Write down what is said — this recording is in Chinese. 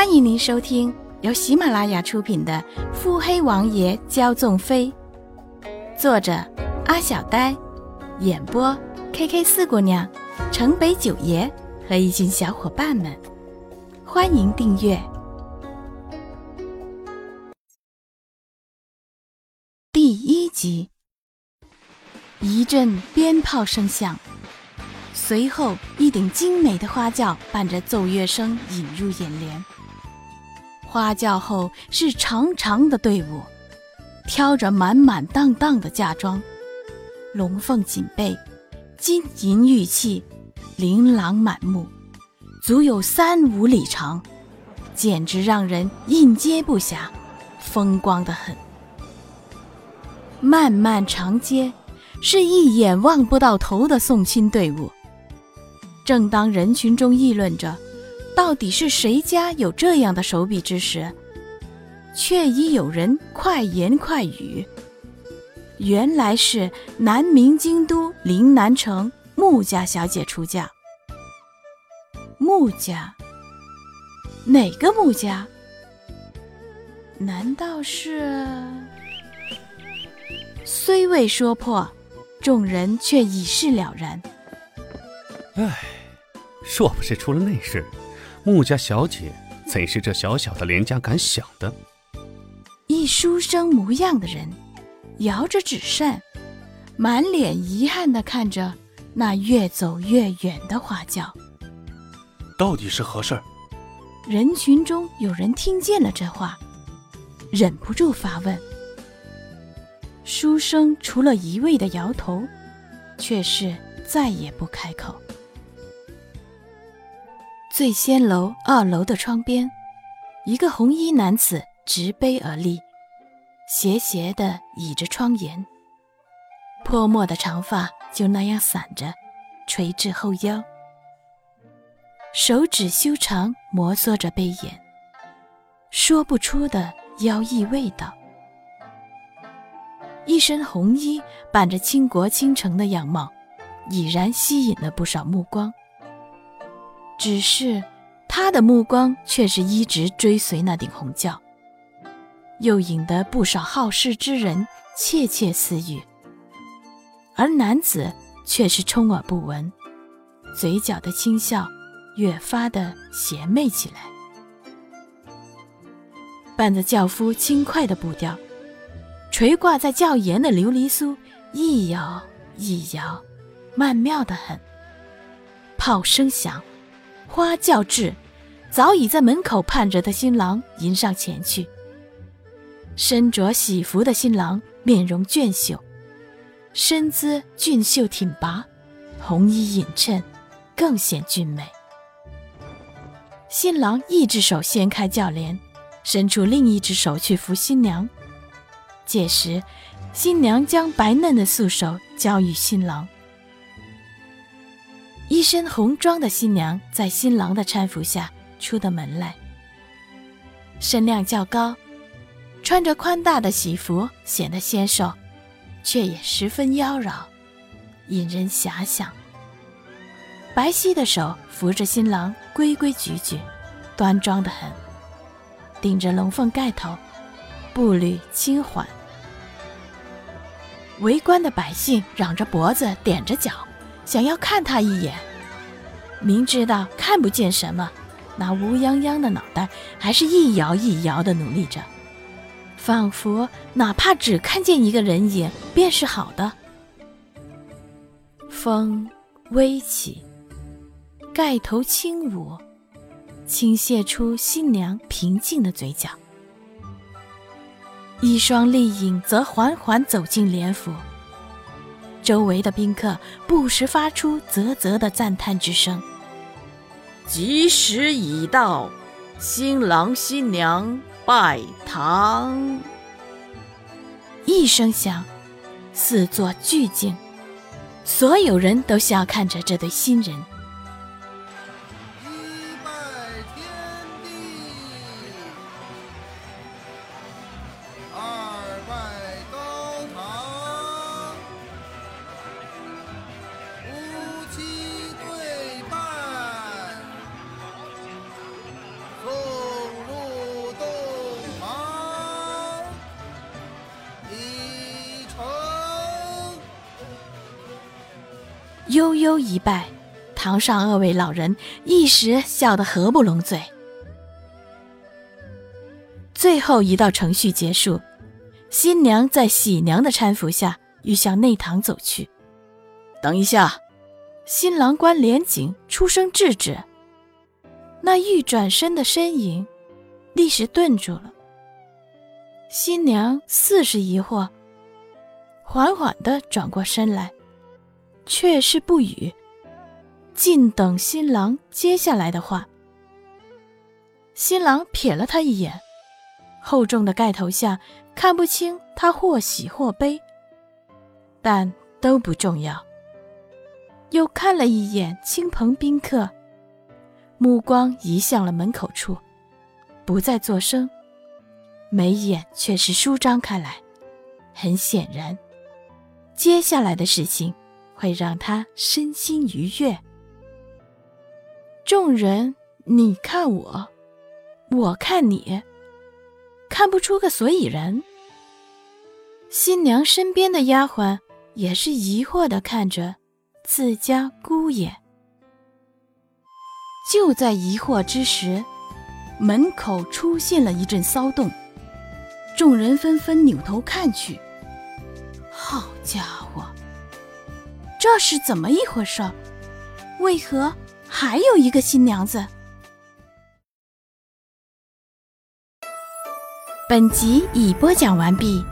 欢迎您收听由喜马拉雅出品的《腹黑王爷骄纵妃》，作者阿小呆，演播 K K 四姑娘、城北九爷和一群小伙伴们。欢迎订阅第一集。一阵鞭炮声响，随后一顶精美的花轿伴着奏乐声引入眼帘。花轿后是长长的队伍，挑着满满当当的嫁妆，龙凤锦被，金银玉器，琳琅满目，足有三五里长，简直让人应接不暇，风光的很。漫漫长街，是一眼望不到头的送亲队伍。正当人群中议论着。到底是谁家有这样的手笔之时，却已有人快言快语。原来是南明京都临南城穆家小姐出嫁。穆家？哪个穆家？难道是？虽未说破，众人却已是了然。唉，若不是出了内事。穆家小姐怎是这小小的连家敢想的？一书生模样的人，摇着纸扇，满脸遗憾地看着那越走越远的花轿。到底是何事儿？人群中有人听见了这话，忍不住发问。书生除了一味的摇头，却是再也不开口。醉仙楼二楼的窗边，一个红衣男子执杯而立，斜斜地倚着窗沿，泼墨的长发就那样散着，垂至后腰，手指修长，摩挲着杯沿，说不出的妖异味道。一身红衣，伴着倾国倾城的样貌，已然吸引了不少目光。只是，他的目光却是一直追随那顶红轿，又引得不少好事之人窃窃私语。而男子却是充耳不闻，嘴角的轻笑越发的邪魅起来。伴着轿夫轻快的步调，垂挂在轿檐的琉璃酥一摇一摇，曼妙的很。炮声响。花轿至，早已在门口盼着的新郎迎上前去。身着喜服的新郎面容俊秀，身姿俊秀挺拔，红衣映衬，更显俊美。新郎一只手掀开轿帘，伸出另一只手去扶新娘。届时，新娘将白嫩的素手交予新郎。一身红装的新娘在新郎的搀扶下出的门来，身量较高，穿着宽大的喜服，显得纤瘦，却也十分妖娆，引人遐想。白皙的手扶着新郎，规规矩矩，端庄的很，顶着龙凤盖头，步履轻缓。围观的百姓嚷着脖子，踮着脚。想要看他一眼，明知道看不见什么，那乌泱泱的脑袋还是一摇一摇的努力着，仿佛哪怕只看见一个人影便是好的。风微起，盖头轻舞，倾泻出新娘平静的嘴角，一双丽影则缓缓走进帘府。周围的宾客不时发出啧啧的赞叹之声。吉时已到，新郎新娘拜堂。一声响，四座巨静，所有人都笑看着这对新人。悠悠一拜，堂上二位老人一时笑得合不拢嘴。最后一道程序结束，新娘在喜娘的搀扶下，欲向内堂走去。等一下，新郎官连锦出声制止。那欲转身的身影，立时顿住了。新娘似是疑惑，缓缓地转过身来，却是不语，静等新郎接下来的话。新郎瞥了他一眼，厚重的盖头下看不清他或喜或悲，但都不重要。又看了一眼亲朋宾客。目光移向了门口处，不再作声，眉眼却是舒张开来。很显然，接下来的事情会让他身心愉悦。众人，你看我，我看你，看不出个所以然。新娘身边的丫鬟也是疑惑的看着自家姑爷。就在疑惑之时，门口出现了一阵骚动，众人纷纷扭头看去。好家伙，这是怎么一回事？为何还有一个新娘子？本集已播讲完毕。